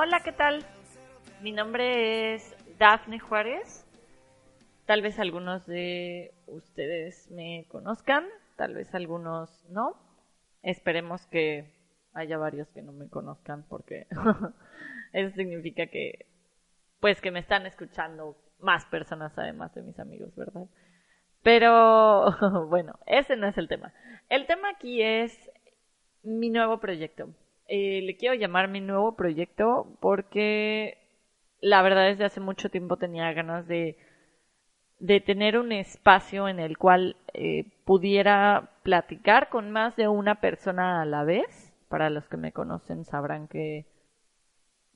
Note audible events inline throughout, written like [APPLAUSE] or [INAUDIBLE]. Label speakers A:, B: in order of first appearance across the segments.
A: Hola, ¿qué tal? Mi nombre es Dafne Juárez. Tal vez algunos de ustedes me conozcan, tal vez algunos no. Esperemos que haya varios que no me conozcan porque [LAUGHS] eso significa que pues que me están escuchando más personas además de mis amigos, ¿verdad? Pero [LAUGHS] bueno, ese no es el tema. El tema aquí es mi nuevo proyecto. Eh, le quiero llamar mi nuevo proyecto porque la verdad es que hace mucho tiempo tenía ganas de, de tener un espacio en el cual eh, pudiera platicar con más de una persona a la vez. Para los que me conocen sabrán que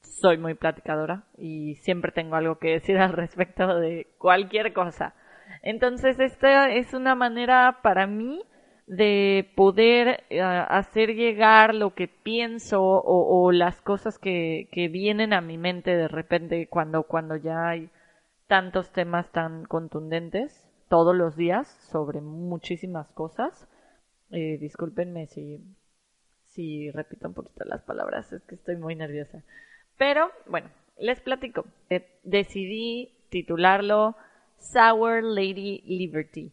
A: soy muy platicadora y siempre tengo algo que decir [LAUGHS] al respecto de cualquier cosa. Entonces, esta es una manera para mí de poder eh, hacer llegar lo que pienso o, las cosas que, que, vienen a mi mente de repente cuando, cuando ya hay tantos temas tan contundentes todos los días sobre muchísimas cosas. Eh, discúlpenme si, si repito un poquito las palabras, es que estoy muy nerviosa. Pero bueno, les platico. Eh, decidí titularlo Sour Lady Liberty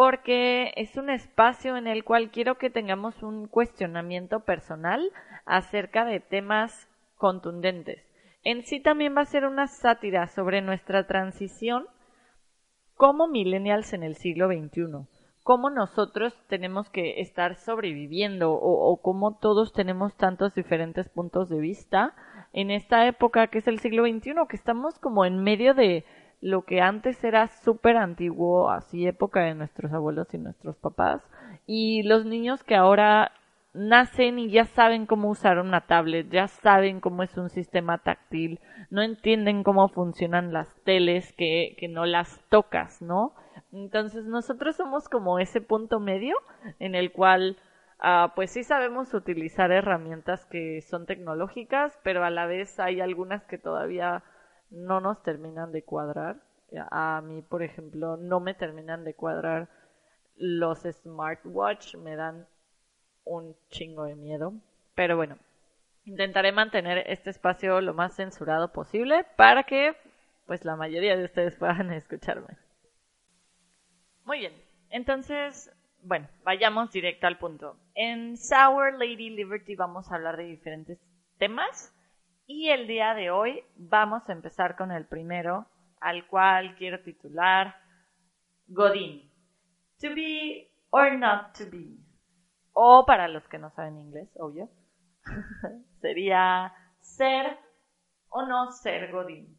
A: porque es un espacio en el cual quiero que tengamos un cuestionamiento personal acerca de temas contundentes. En sí también va a ser una sátira sobre nuestra transición como millennials en el siglo XXI, cómo nosotros tenemos que estar sobreviviendo o, cómo todos tenemos tantos diferentes puntos de vista en esta época que es el siglo XXI, que estamos como en medio de lo que antes era súper antiguo, así época de nuestros abuelos y nuestros papás, y los niños que ahora nacen y ya saben cómo usar una tablet, ya saben cómo es un sistema táctil, no entienden cómo funcionan las teles que, que no las tocas, ¿no? Entonces nosotros somos como ese punto medio en el cual uh, pues sí sabemos utilizar herramientas que son tecnológicas, pero a la vez hay algunas que todavía no nos terminan de cuadrar. A mí, por ejemplo, no me terminan de cuadrar los smartwatch, me dan un chingo de miedo. Pero bueno, intentaré mantener este espacio lo más censurado posible para que pues la mayoría de ustedes puedan [LAUGHS] escucharme. Muy bien, entonces, bueno, vayamos directo al punto. En Sour Lady Liberty vamos a hablar de diferentes temas y el día de hoy vamos a empezar con el primero, al cual quiero titular Godín. To be or not to be. O para los que no saben inglés, obvio. [LAUGHS] sería ser o no ser Godín.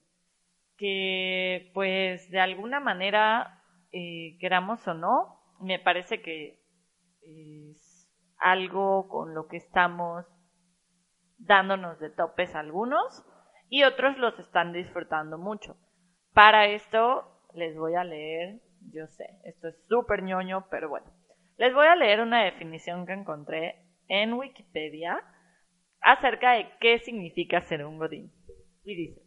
A: Que pues de alguna manera, eh, queramos o no, me parece que es algo con lo que estamos dándonos de topes algunos y otros los están disfrutando mucho. Para esto les voy a leer, yo sé, esto es súper ñoño, pero bueno, les voy a leer una definición que encontré en Wikipedia acerca de qué significa ser un godín. Y dice,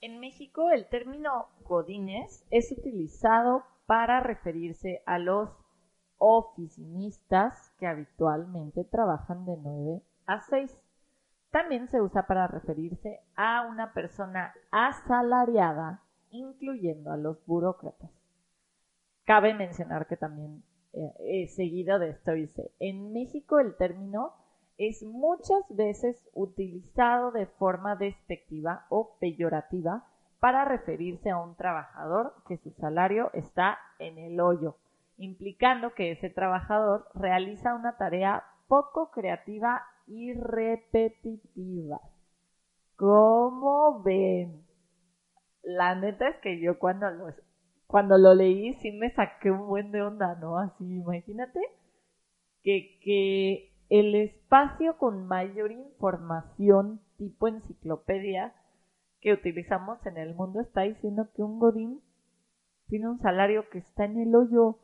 A: en México el término godines es utilizado para referirse a los oficinistas que habitualmente trabajan de 9 a 6. También se usa para referirse a una persona asalariada, incluyendo a los burócratas. Cabe mencionar que también, eh, seguido de esto dice, en México el término es muchas veces utilizado de forma despectiva o peyorativa para referirse a un trabajador que su salario está en el hoyo, implicando que ese trabajador realiza una tarea poco creativa y repetitiva. ¿Cómo ven? La neta es que yo cuando lo, cuando lo leí sí me saqué un buen de onda, ¿no? Así, imagínate que, que el espacio con mayor información tipo enciclopedia que utilizamos en el mundo está diciendo que un godín tiene un salario que está en el hoyo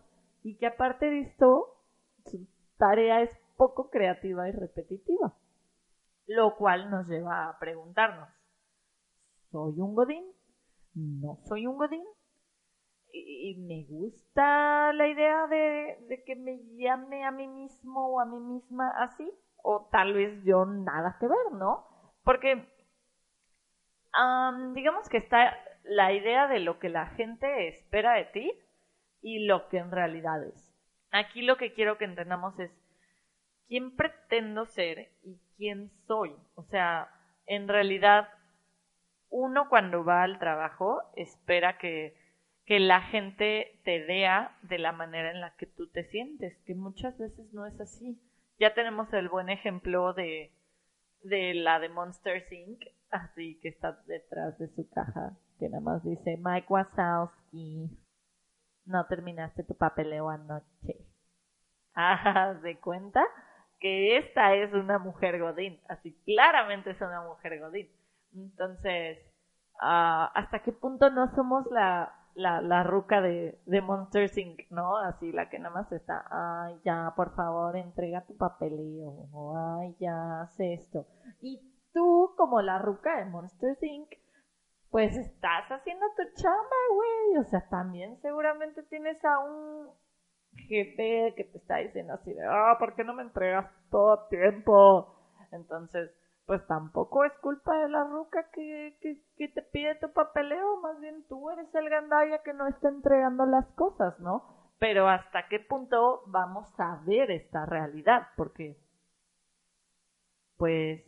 A: y que aparte de esto su tarea es poco creativa y repetitiva. Lo cual nos lleva a preguntarnos, ¿soy un godín? ¿No soy un godín? Y, me gusta la idea de, que me llame a mí mismo o a mí misma así, o tal vez yo nada que ver, ¿no? Porque digamos que está la idea de lo que la gente espera de ti y lo que en realidad es. Aquí lo que quiero que entendamos es quién pretendo ser y quién soy. O sea, en realidad uno cuando va al trabajo espera que, que la gente te vea de la manera en la que tú te sientes, que muchas veces no es así. Ya tenemos el buen ejemplo de, de la de Monster Inc., así que está detrás de su caja, que nada más dice Mike Wazowski, no terminaste tu papeleo anoche. [LAUGHS] Ah, de cuenta que esta es una mujer godín, así claramente es una mujer godín. Entonces, uh, ¿hasta qué punto no somos la, la, la ruca de, de Monster Inc., ¿no? Así, la que nada más está, ay, ya, por favor, entrega tu papeleo, ay, ya, haz esto. Y tú, como la ruca de Monster Inc., pues estás haciendo tu chamba, güey. O sea, también seguramente tienes a un jefe que te está diciendo así de, ah, ¿por qué no me entregas todo tiempo? Entonces, pues tampoco es culpa de la ruca que, que, te pide tu papeleo, más bien tú eres el gandaya que no está entregando las cosas, ¿no? Pero hasta qué punto vamos a ver esta realidad, porque, pues,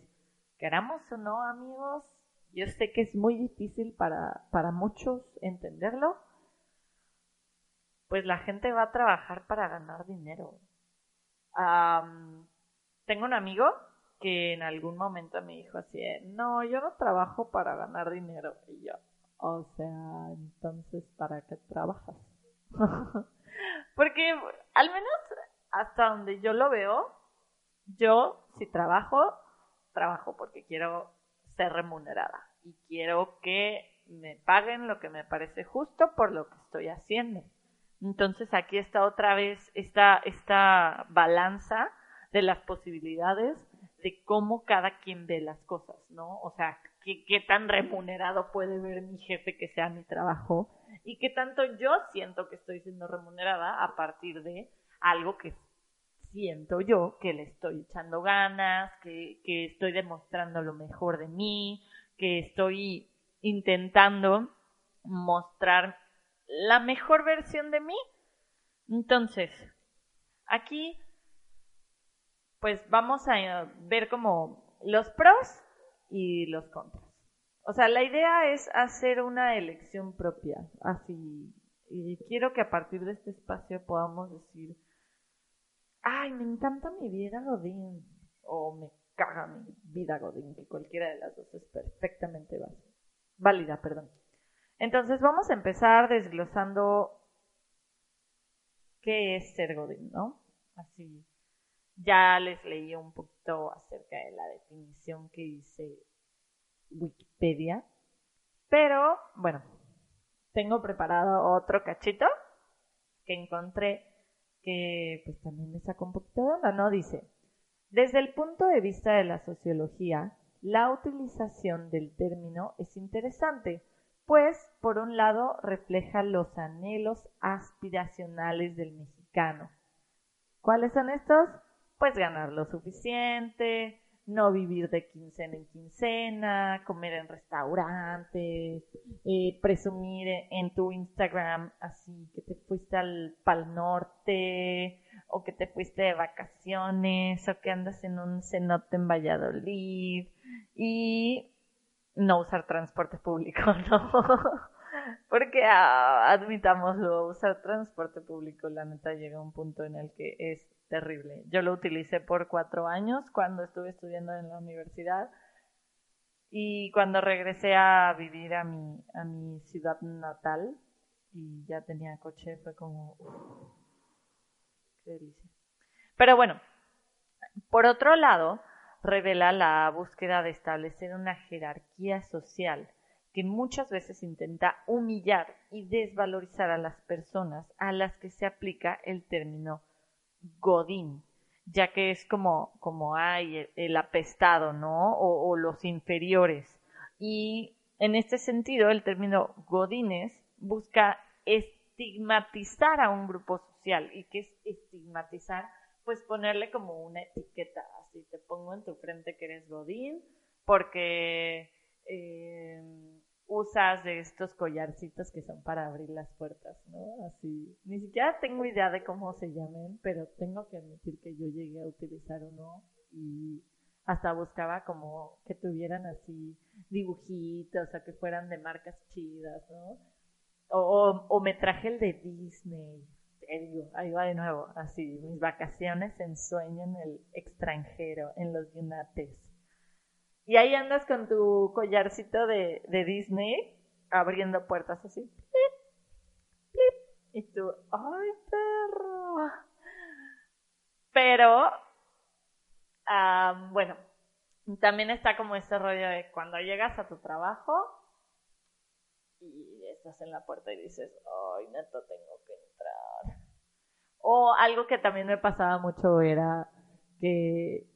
A: queramos o no, amigos, yo sé que es muy difícil para, para muchos entenderlo, pues la gente va a trabajar para ganar dinero. tengo un amigo que en algún momento me dijo así, no, yo no trabajo para ganar dinero. Y yo, o sea, entonces, ¿para qué trabajas? [LAUGHS] Porque al menos hasta donde yo lo veo, yo si trabajo, trabajo porque quiero ser remunerada y quiero que me paguen lo que me parece justo por lo que estoy haciendo. Entonces aquí está otra vez esta, esta balanza de las posibilidades de cómo cada quien ve las cosas, ¿no? O sea, qué, qué tan remunerado puede ver mi jefe que sea mi trabajo y qué tanto yo siento que estoy siendo remunerada a partir de algo que siento yo que le estoy echando ganas, que, que estoy demostrando lo mejor de mí, que estoy intentando mostrar la mejor versión de mí. Entonces, aquí pues vamos a ver como los pros y los contras. O sea, la idea es hacer una elección propia, así. Y quiero que a partir de este espacio podamos decir, ay, me encanta mi vida Godín, o me caga mi vida Godín, que cualquiera de las dos es perfectamente válida, perdón. Entonces vamos a empezar desglosando qué es ser Godín, ¿no? Así ya les leí un poquito acerca de la definición que dice Wikipedia. Pero, bueno, tengo preparado otro cachito que encontré que pues también me sacó un poquito de onda, ¿no? Dice, desde el punto de vista de la sociología, la utilización del término es interesante, pues por un lado refleja los anhelos aspiracionales del mexicano. ¿Cuáles son estos? pues ganar lo suficiente, no vivir de quincena en quincena, comer en restaurantes, eh, presumir en tu Instagram así que te fuiste al Pal Norte o que te fuiste de vacaciones o que andas en un cenote en Valladolid y no usar transporte público, [LAUGHS] ¿no? Porque ah, admitámoslo, usar transporte público la neta llega a un punto en el que es terrible. Yo lo utilicé por cuatro años cuando estuve estudiando en la universidad y cuando regresé a vivir a mi, a mi ciudad natal y ya tenía coche fue como... qué delicia. Pero bueno, por otro lado, revela la búsqueda de establecer una jerarquía social que muchas veces intenta humillar y desvalorizar a las personas a las que se aplica el término Godín, ya que es como, como hay el, apestado, ¿no? O, los inferiores. Y en este sentido, el término Godines busca estigmatizar a un grupo social. ¿Y qué es estigmatizar? Pues ponerle como una etiqueta, así te pongo en tu frente que eres Godín, porque eh, usas de estos collarcitos que son para abrir las puertas, ¿no? Así, ni siquiera tengo idea de cómo se llamen, pero tengo que admitir que yo llegué a utilizar uno y hasta buscaba como que tuvieran así dibujitos, o que fueran de marcas chidas, ¿no? O, o, me traje el de Disney, ahí va de nuevo, así, mis vacaciones en sueño en el extranjero, en los Yunates. Y ahí andas con tu collarcito de, de Disney, abriendo puertas así. y tú, ¡ay, perro! Pero, bueno, también está como este rollo de cuando llegas a tu trabajo y estás en la puerta y dices, ¡ay, neto, tengo que entrar! O algo que también me pasaba mucho era que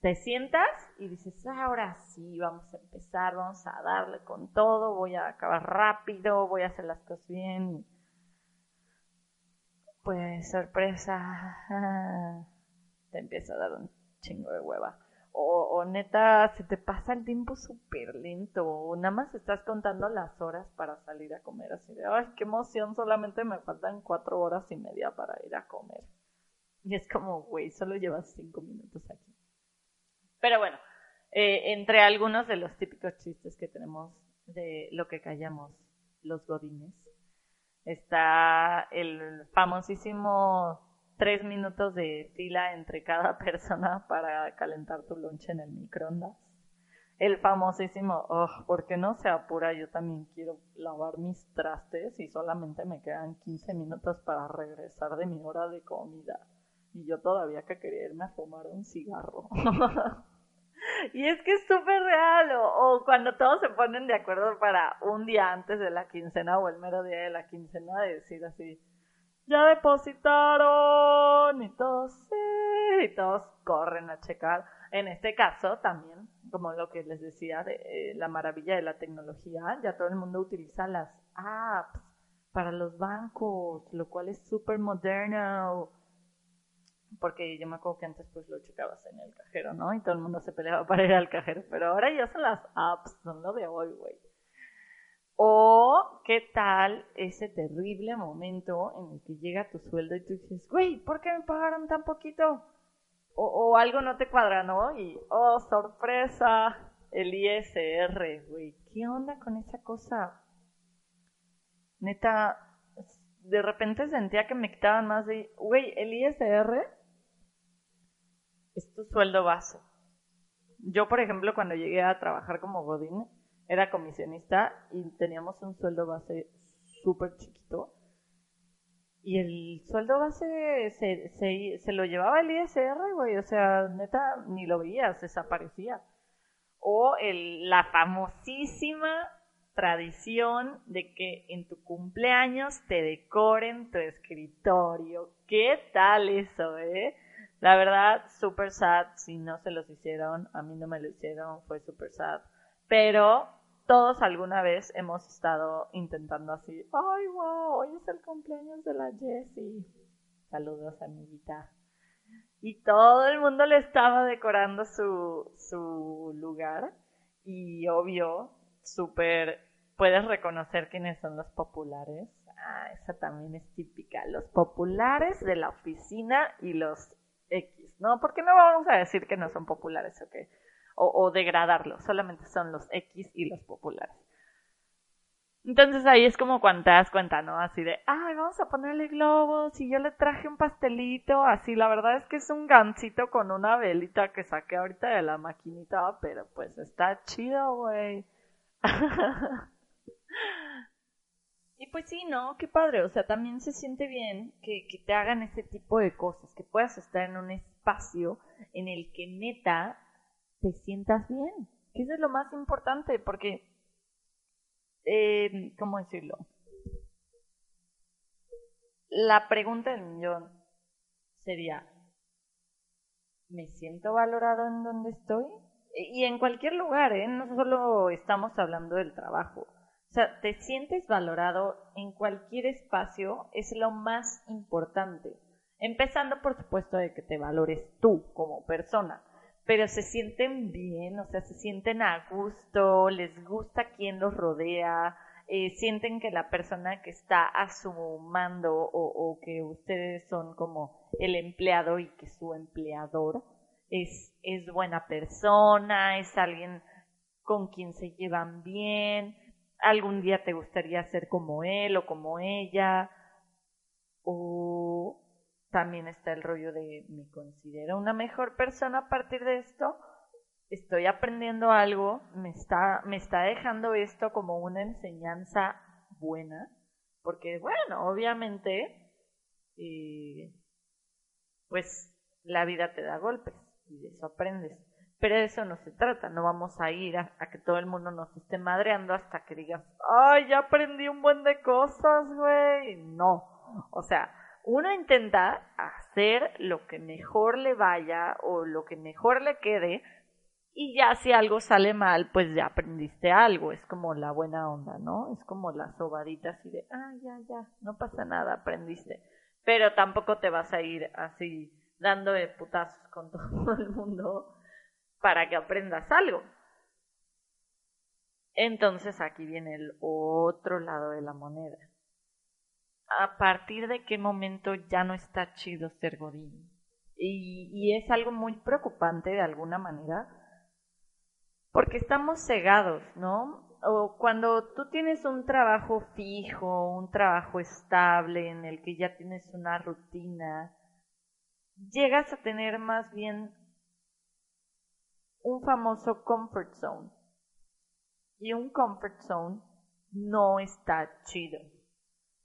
A: te sientas y dices, ahora sí, vamos a empezar, vamos a darle con todo, voy a acabar rápido, voy a hacer las cosas bien. Pues sorpresa, [LAUGHS] te empieza a dar un chingo de hueva. O, neta, se te pasa el tiempo súper lento, o nada más estás contando las horas para salir a comer, así de, ay, qué emoción, solamente me faltan cuatro horas y media para ir a comer. Y es como, güey, solo llevas cinco minutos aquí. Pero bueno, eh, entre algunos de los típicos chistes que tenemos de lo que callamos los godines, está el famosísimo tres minutos de fila entre cada [LAUGHS] persona para calentar tu lonche en el microondas. El famosísimo, oh, ¿por qué no se apura? Yo también quiero lavar mis trastes y solamente me quedan 15 minutos para regresar de mi hora de comida. Y yo todavía que quería irme a fumar un cigarro. [LAUGHS] y es que es súper real. O, cuando todos se ponen de acuerdo para un día antes de la quincena o el mero día de la quincena de decir así, ya depositaron y todos sí, y todos corren a checar. En este caso también, como lo que les decía de eh, la maravilla de la tecnología, ya todo el mundo utiliza las apps para los bancos, lo cual es súper moderno porque yo me acuerdo que antes pues lo checabas en el cajero, ¿no? Y todo el mundo se peleaba para ir al cajero, pero ahora ya son las apps, son lo de hoy, güey. O qué tal ese terrible momento en el que llega tu sueldo y tú dices, güey, ¿por qué me pagaron tan poquito? O, o algo no te cuadra, ¿no? Y, oh, sorpresa, el ISR, güey, ¿qué onda con esa cosa? Neta, de repente sentía que me quitaban más de, güey, el ISR es tu sueldo base. Yo, por ejemplo, cuando llegué a trabajar como Godín, era comisionista y teníamos un sueldo base súper chiquito. Y el sueldo base se, se, se, lo llevaba el ISR, güey. O sea, neta, ni lo veías, desaparecía. O el, la famosísima tradición de que en tu cumpleaños te decoren tu escritorio. ¿Qué tal eso, eh? La verdad, super sad. Si no se los hicieron, a mí no me lo hicieron, fue super sad. Pero todos alguna vez hemos estado intentando así. Ay, wow, hoy es el cumpleaños de la Jessie. Saludos, amiguita. Y todo el mundo le estaba decorando su, su lugar. Y obvio, súper, puedes reconocer quiénes son los populares. Ah, esa también es típica. Los populares de la oficina y los X, ¿no? Porque no vamos a decir que no son populares ¿ok? O, o degradarlos, solamente son los X y los populares. Entonces ahí es como cuando te das cuenta, ¿no? Así de, ay, vamos a ponerle globos y yo le traje un pastelito, así, la verdad es que es un gancito con una velita que saqué ahorita de la maquinita, pero pues está chido, güey. [LAUGHS] Y pues sí, ¿no? Qué padre. O sea, también se siente bien que, que te hagan ese tipo de cosas, que puedas estar en un espacio en el que neta te sientas bien. Que eso es lo más importante, porque, eh, ¿cómo decirlo? La pregunta del millón sería, ¿me siento valorado en donde estoy? Y en cualquier lugar, ¿eh? No solo estamos hablando del trabajo o sea, te sientes valorado en cualquier espacio es lo más importante. Empezando, por supuesto, de que te valores tú como persona. Pero se sienten bien, o sea, se sienten a gusto, les gusta quien los rodea, eh, sienten que la persona que está a su mando o, o, que ustedes son como el empleado y que su empleador es, es buena persona, es alguien con quien se llevan bien, algún día te gustaría ser como él o como ella, o también está el rollo de me considero una mejor persona a partir de esto, estoy aprendiendo algo, me está, me está dejando esto como una enseñanza buena, porque bueno, obviamente, eh, pues la vida te da golpes y de eso aprendes. Pero de eso no se trata, no vamos a ir a, a, que todo el mundo nos esté madreando hasta que digas, ay, ya aprendí un buen de cosas, güey. No, o sea, uno intenta hacer lo que mejor le vaya o lo que mejor le quede y ya si algo sale mal, pues ya aprendiste algo, es como la buena onda, ¿no? Es como la sobadita así de, ah, ya, ya, no pasa nada, aprendiste. Pero tampoco te vas a ir así dando putazos con [LAUGHS] todo el mundo para que aprendas algo. Entonces aquí viene el otro lado de la moneda a partir de qué momento ya no está chido ser godín. Y, es algo muy preocupante de alguna manera, porque estamos cegados, ¿no? O cuando tú tienes un trabajo fijo, un trabajo estable en el que ya tienes una rutina, llegas a tener más bien un famoso comfort zone. Y un comfort zone no está chido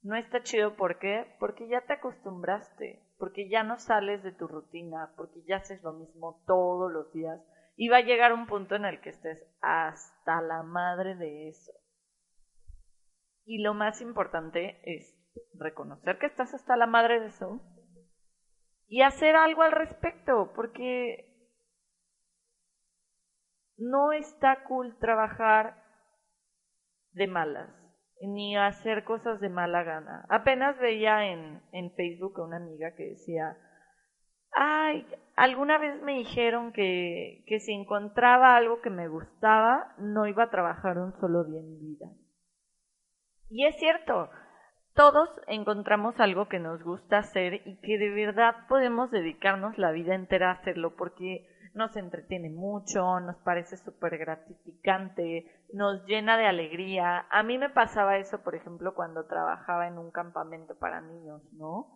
A: no está chido, ¿por qué? Porque ya te acostumbraste, porque ya no sales de tu rutina, porque ya haces lo mismo todos los días y va a llegar un punto en el que estés hasta la madre de eso. Y lo más importante es reconocer que estás hasta la madre de eso y hacer algo al respecto, porque no está cool trabajar de malas ni hacer cosas de mala gana. Apenas veía en, en Facebook a una amiga que decía, ay, alguna vez me dijeron que, que si encontraba algo que me gustaba, no iba a trabajar un solo día en mi vida. Y es cierto, todos encontramos algo que nos gusta hacer y que de verdad podemos dedicarnos la vida entera a hacerlo porque nos entretiene mucho, nos parece súper gratificante, nos llena de alegría. A mí me pasaba eso, por ejemplo, cuando trabajaba en un campamento para niños, ¿no?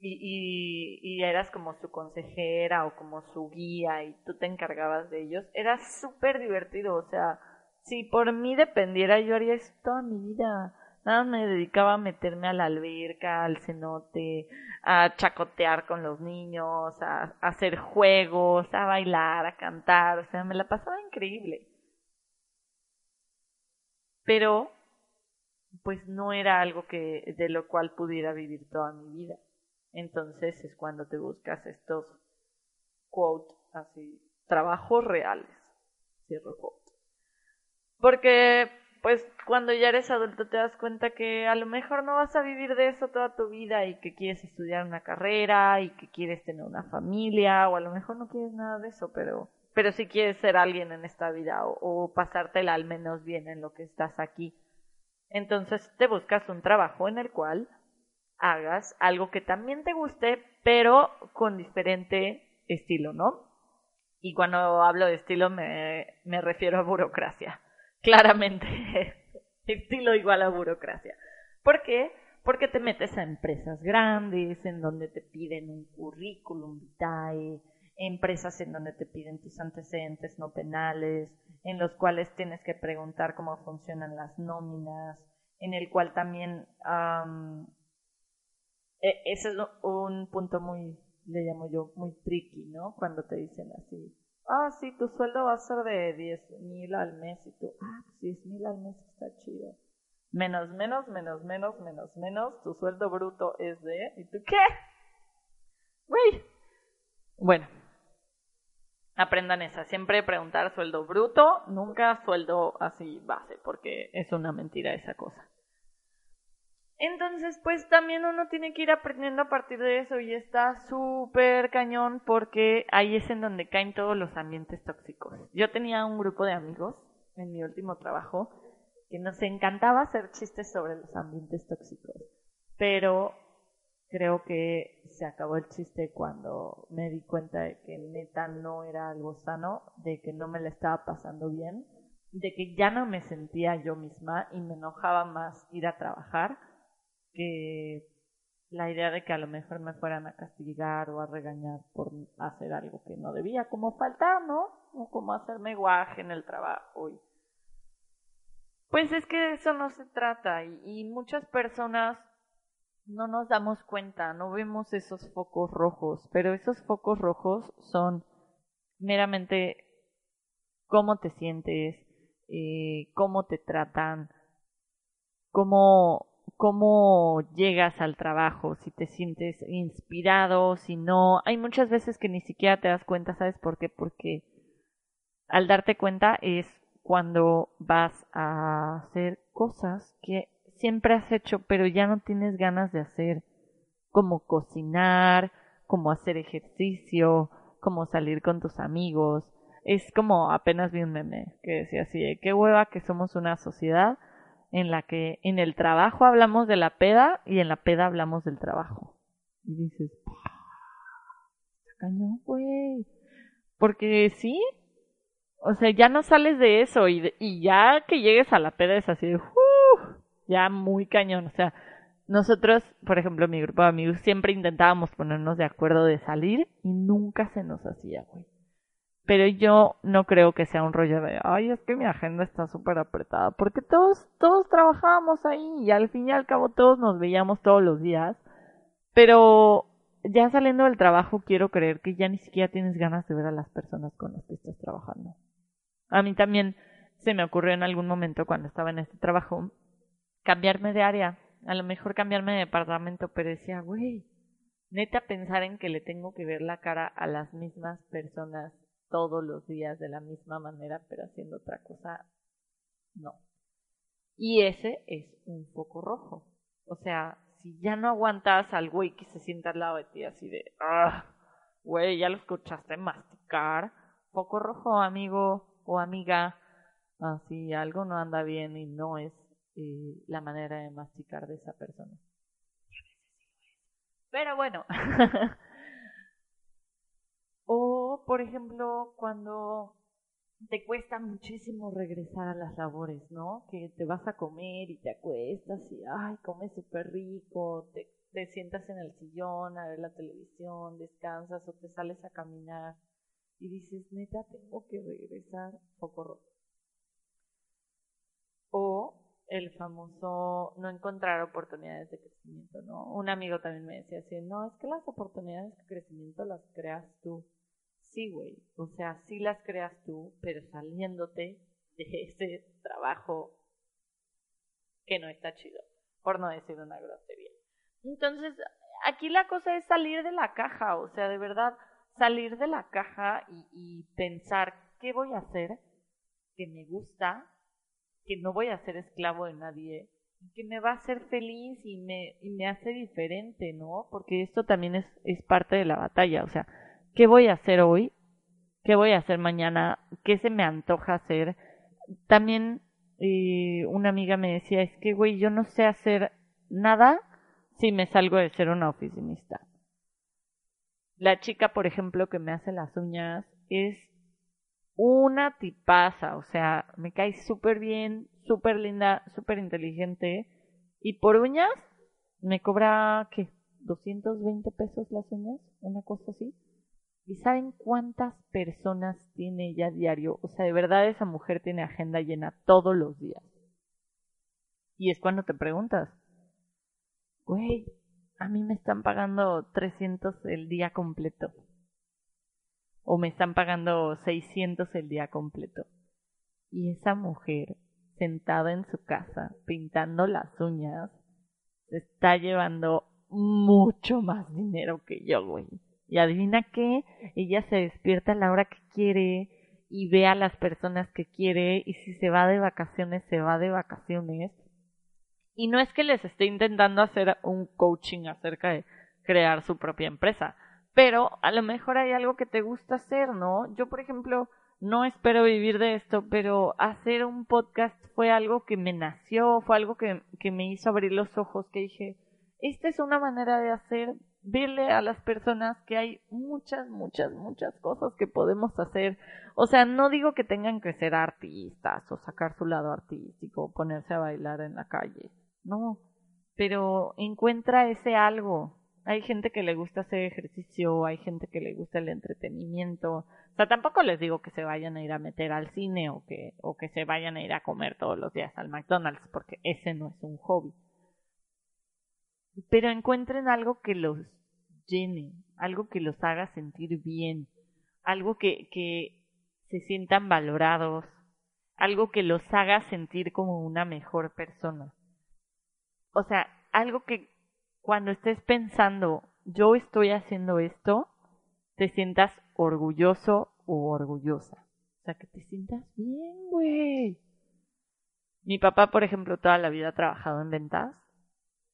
A: Y, y, y eras como su consejera o como su guía y tú te encargabas de ellos. Era súper divertido, o sea, si por mí dependiera yo haría eso toda mi vida. Nada me dedicaba a meterme a la alberca, al cenote, a chacotear con los niños, a, hacer juegos, a bailar, a cantar, o sea, me la pasaba increíble. Pero, pues no era algo que, de lo cual pudiera vivir toda mi vida. Entonces es cuando te buscas estos quote, así, trabajos reales. Cierro quote. Porque pues cuando ya eres adulto te das cuenta que a lo mejor no vas a vivir de eso toda tu vida y que quieres estudiar una carrera y que quieres tener una familia o a lo mejor no quieres nada de eso, pero pero si quieres ser alguien en esta vida o, o pasártela al menos bien en lo que estás aquí. Entonces te buscas un trabajo en el cual hagas algo que también te guste, pero con diferente estilo, ¿no? Y cuando hablo de estilo me, me refiero a burocracia claramente [LAUGHS] estilo igual a burocracia. ¿Por qué? Porque te metes a empresas grandes en donde te piden un currículum vitae, empresas en donde te piden tus antecedentes no penales, en los cuales tienes que preguntar cómo funcionan las nóminas, en el cual también e, ese es un punto muy, le llamo yo, muy tricky, ¿no? Cuando te dicen así, ah, sí, tu sueldo va a ser de 10 mil al mes y tú, ah, 10 pues mil al mes está chido. Menos, menos, menos, menos, menos, menos, tu sueldo bruto es de, ¿y tú qué? Güey. Bueno, aprendan esa, siempre preguntar sueldo bruto, nunca sueldo así base, porque es una mentira esa cosa. Entonces, pues también uno tiene que ir aprendiendo a partir de eso y está súper cañón porque ahí es en donde caen todos los ambientes tóxicos. Yo tenía un grupo de amigos en mi último trabajo que nos encantaba hacer chistes sobre los ambientes tóxicos, pero creo que se acabó el chiste cuando me di cuenta de que neta no era algo sano, de que no me la estaba pasando bien, de que ya no me sentía yo misma y me enojaba más ir a trabajar que la idea de que a lo mejor me fueran a castigar o a regañar por hacer algo que no debía, como faltar, ¿no? O como hacerme guaje en el trabajo. Y... Pues es que de eso no se trata y, y muchas personas no nos damos cuenta, no vemos esos focos rojos, pero esos focos rojos son meramente cómo te sientes, eh, cómo te tratan, cómo cómo llegas al trabajo, si te sientes inspirado, si no. Hay muchas veces que ni siquiera te das cuenta, ¿sabes por qué? Porque al darte cuenta es cuando vas a hacer cosas que siempre has hecho, pero ya no tienes ganas de hacer, como cocinar, como hacer ejercicio, como salir con tus amigos. Es como apenas vi un meme que decía así, qué hueva que somos una sociedad en la que en el trabajo hablamos de la peda y en la peda hablamos del trabajo. Y dices, cañón, güey. Porque sí, o sea, ya no sales de eso y, y ya que llegues a la peda es así de, uh, ya muy cañón. O sea, nosotros, por ejemplo, mi grupo de amigos siempre intentábamos ponernos de acuerdo de salir y nunca se nos hacía, güey pero yo no creo que sea un rollo de, ay, es que mi agenda está súper apretada, porque todos, todos trabajábamos ahí y al fin y al cabo todos nos veíamos todos los días, pero ya saliendo del trabajo quiero creer que ya ni siquiera tienes ganas de ver a las personas con las que estás trabajando. A mí también se me ocurrió en algún momento cuando estaba en este trabajo cambiarme de área, a lo mejor cambiarme de departamento, pero decía, güey, neta pensar en que le tengo que ver la cara a las mismas personas todos los días de la misma manera, pero haciendo otra cosa, no. Y ese es un foco rojo. O sea, si ya no aguantas al güey que se sienta al lado de ti así de, ah, güey, ya lo escuchaste masticar, foco rojo, amigo o amiga, así algo no anda bien y no es eh, la manera de masticar de esa persona. Pero bueno, [LAUGHS] O, por ejemplo, cuando te cuesta muchísimo regresar a las labores, ¿no? Que te vas a comer y te acuestas y, ay, comes súper rico, te, te sientas en el sillón a ver la televisión, descansas o te sales a caminar y dices, neta, tengo que regresar poco rojo. O el famoso no encontrar oportunidades de crecimiento, ¿no? Un amigo también me decía así, no, es que las oportunidades de crecimiento las creas tú. Sí, güey. O sea, sí las creas tú, pero saliéndote de ese trabajo que no está chido, por no decir una grosería. Entonces, aquí la cosa es salir de la caja, o sea, de verdad, salir de la caja y, pensar qué voy a hacer que me gusta, que no voy a ser esclavo de nadie, que me va a hacer feliz y me, y me hace diferente, ¿no? Porque esto también es, es parte de la batalla, o sea, ¿qué voy a hacer hoy? ¿Qué voy a hacer mañana? ¿Qué se me antoja hacer? También eh, una amiga me decía, es que, güey, yo no sé hacer nada si me salgo de ser una oficinista. La chica, por ejemplo, que me hace las uñas es una tipaza, o sea, me cae súper bien, súper linda, súper inteligente. Y por uñas me cobra, ¿qué? ¿220 pesos las uñas? Una cosa así. ¿Y saben cuántas personas tiene ella diario? O sea, de verdad esa mujer tiene agenda llena todos los días. Y es cuando te preguntas, güey, a mí me están pagando 300 el día completo. O me están pagando 600 el día completo. Y esa mujer, sentada en su casa, pintando las uñas, se está llevando mucho más dinero que yo, güey. Y adivina qué, ella se despierta a la hora que quiere y ve a las personas que quiere y si se va de vacaciones, se va de vacaciones. Y no es que les esté intentando hacer un coaching acerca de crear su propia empresa, pero a lo mejor hay algo que te gusta hacer, ¿no? Yo, por ejemplo, no espero vivir de esto, pero hacer un podcast fue algo que me nació, fue algo que, que me hizo abrir los ojos, que dije, esta es una manera de hacer, verle a las personas que hay muchas, muchas, muchas cosas que podemos hacer. O sea, no digo que tengan que ser artistas o sacar su lado artístico o ponerse a bailar en la calle, no, pero encuentra ese algo. Hay gente que le gusta hacer ejercicio, hay gente que le gusta el entretenimiento. O sea, tampoco les digo que se vayan a ir a meter al cine o que, o que se vayan a ir a comer todos los días al McDonald's, porque ese no es un hobby. Pero encuentren algo que los llene, algo que los haga sentir bien, algo que, que se sientan valorados, algo que los haga sentir como una mejor persona. O sea, algo que cuando estés pensando, yo estoy haciendo esto, te sientas orgulloso o orgullosa. O sea, que te sientas bien, güey. Mi papá, por ejemplo, toda la vida ha trabajado en ventas.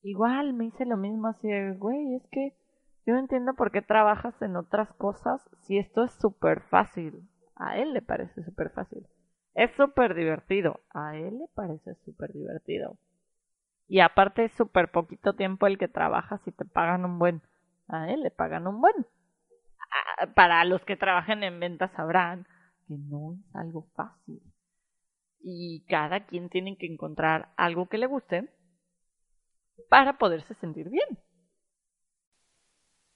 A: Igual me hice lo mismo así güey, es que yo no entiendo por qué trabajas en otras cosas si esto es súper fácil. A él le parece súper fácil. Es súper divertido. A él le parece súper divertido. Y aparte es súper poquito tiempo el que trabajas y te pagan un buen. A él le pagan un buen. Para los que trabajen en ventas sabrán que no es algo fácil. Y cada quien tiene que encontrar algo que le guste para poderse sentir bien.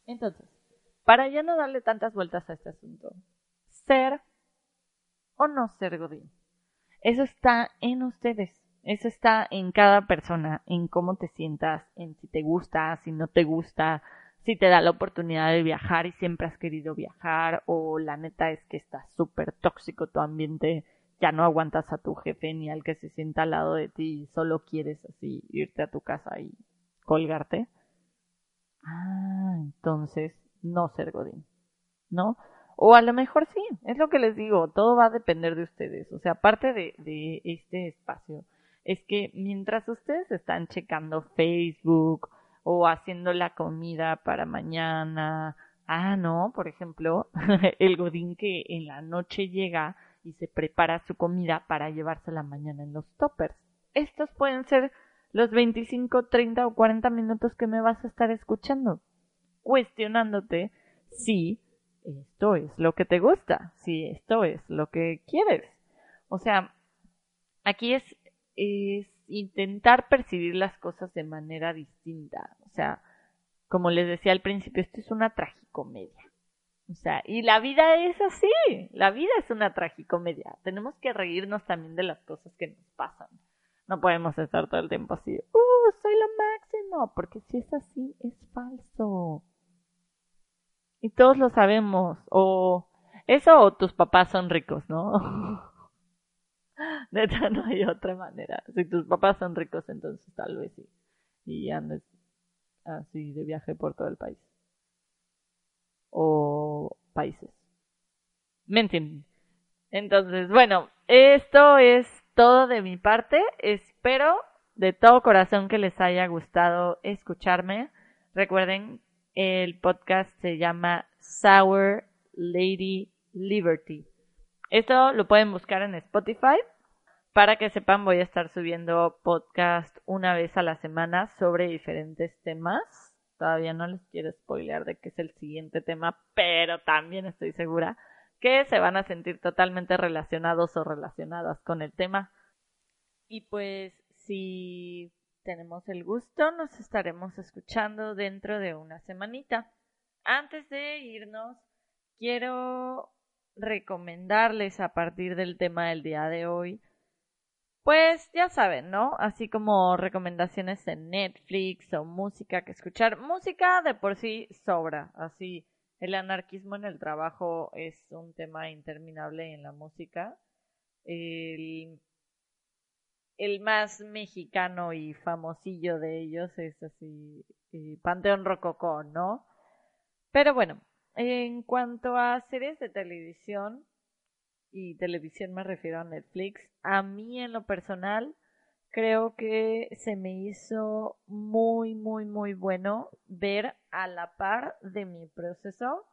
A: Entonces, para ya no darle tantas vueltas a este asunto, ser o no ser Godín. Eso está en ustedes. Eso está en cada persona, en cómo te sientas, en si te gusta, si no te gusta, si te da la oportunidad de viajar y siempre has querido viajar, o la neta es que está súper tóxico tu ambiente, ya no aguantas a tu jefe ni al que se sienta al lado de ti, solo quieres así irte a tu casa y colgarte. Ah, entonces no ser Godín, ¿no? O a lo mejor sí, es lo que les digo, todo va a depender de ustedes. O sea, aparte de, de este espacio, es que mientras ustedes están checando Facebook o haciendo la comida para mañana, ah, no, por ejemplo, [LAUGHS] el godín que en la noche llega y se prepara su comida para llevársela mañana en los toppers. Estos pueden ser los 25, 30 o 40 minutos que me vas a estar escuchando, cuestionándote si esto es lo que te gusta, si esto es lo que quieres. O sea, aquí es es intentar percibir las cosas de manera distinta. O sea, como les decía al principio, esto es una tragicomedia. O sea, y la vida es así, la vida es una tragicomedia. Tenemos que reírnos también de las cosas que nos pasan. No podemos estar todo el tiempo así, ¡uh, soy lo máximo! Porque si es así, es falso. Y todos lo sabemos. O eso o tus papás son ricos, ¿no? [LAUGHS] Neta, no hay otra manera. Si tus papás son ricos, entonces tal vez sí. Y andes así de viaje por todo el país. O países. ¿Me? Entonces, bueno, esto es todo de mi parte. Espero de todo corazón que les haya gustado escucharme. Recuerden, el podcast se llama Sour Lady Liberty. Esto lo pueden buscar en Spotify. Para que sepan, voy a estar subiendo podcast una vez a la semana sobre diferentes temas. Todavía no les quiero spoilear de qué es el siguiente tema, pero también estoy segura que se van a sentir totalmente relacionados o relacionadas con el tema. Y pues si tenemos el gusto, nos estaremos escuchando dentro de una semanita. Antes de irnos, quiero recomendarles a partir del tema del día de hoy, pues ya saben, ¿no? Así como recomendaciones en Netflix o música que escuchar. Música de por sí sobra, así. El anarquismo en el trabajo es un tema interminable en la música. El, el más mexicano y famosillo de ellos es así, eh, Panteón Rococó, ¿no? Pero bueno, en cuanto a series de televisión, y televisión me refiero a Netflix, a mí en lo personal creo que se me hizo muy, muy, muy bueno ver a la par de mi proceso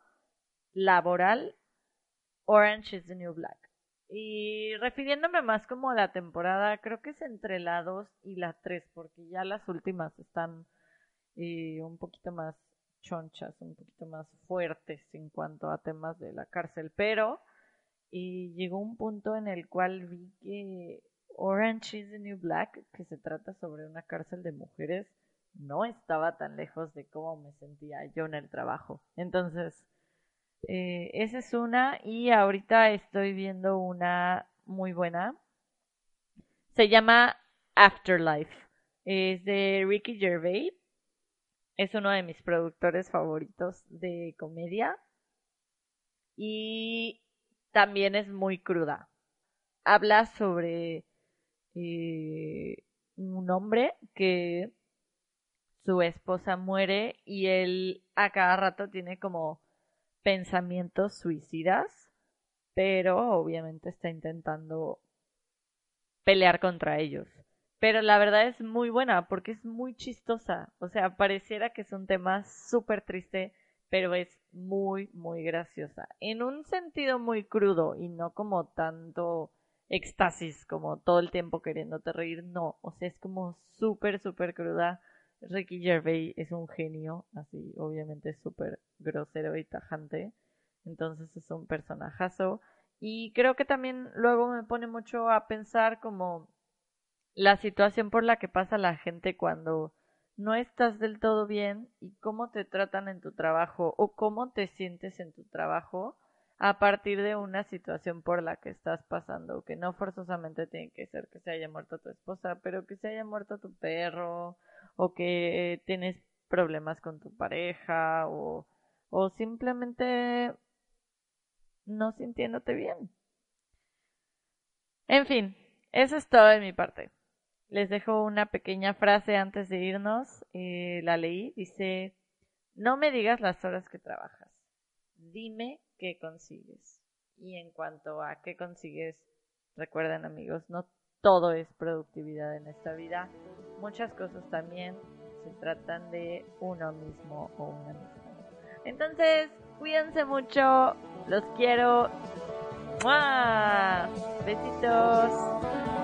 A: laboral Orange is the New Black. Y refiriéndome más como a la temporada, creo que es entre la 2 y la 3, porque ya las últimas están eh, un poquito más chonchas, un poquito más fuertes en cuanto a temas de la cárcel. Pero y llegó un punto en el cual vi que Orange is the New Black, que se trata sobre una cárcel de mujeres, no estaba tan lejos de cómo me sentía yo en el trabajo. Entonces, eh, esa es una y ahorita estoy viendo una muy buena. Se llama Afterlife. Es de Ricky Gervais. Es uno de mis productores favoritos de comedia. Y también es muy cruda. Habla sobre eh, un hombre que su esposa muere y él a cada rato tiene como pensamientos suicidas, pero obviamente está intentando pelear contra ellos. Pero la verdad es muy buena porque es muy chistosa. O sea, pareciera que es un tema súper triste, pero es muy, muy graciosa. En un sentido muy crudo y no como tanto éxtasis, como todo el tiempo queriéndote reír. No, o sea, es como súper, súper cruda Ricky Gervais es un genio, así obviamente súper grosero y tajante. Entonces es un personajazo. Y creo que también luego me pone mucho a pensar como la situación por la que pasa la gente cuando no estás del todo bien y cómo te tratan en tu trabajo o cómo te sientes en tu trabajo a partir de una situación por la que estás pasando, que no forzosamente tiene que ser que se haya muerto tu esposa, pero que se haya muerto tu perro o que tienes problemas con tu pareja o, o simplemente no sintiéndote bien. En fin, eso es todo de mi parte. Les dejo una pequeña frase antes de irnos. Eh, la leí. Dice, no me digas las horas que trabajas. Dime qué consigues. Y en cuanto a qué consigues, recuerden amigos, no todo es productividad en esta vida. Muchas cosas también se tratan de uno mismo o una misma. Entonces, cuídense mucho, los quiero. ¡Mua! Besitos.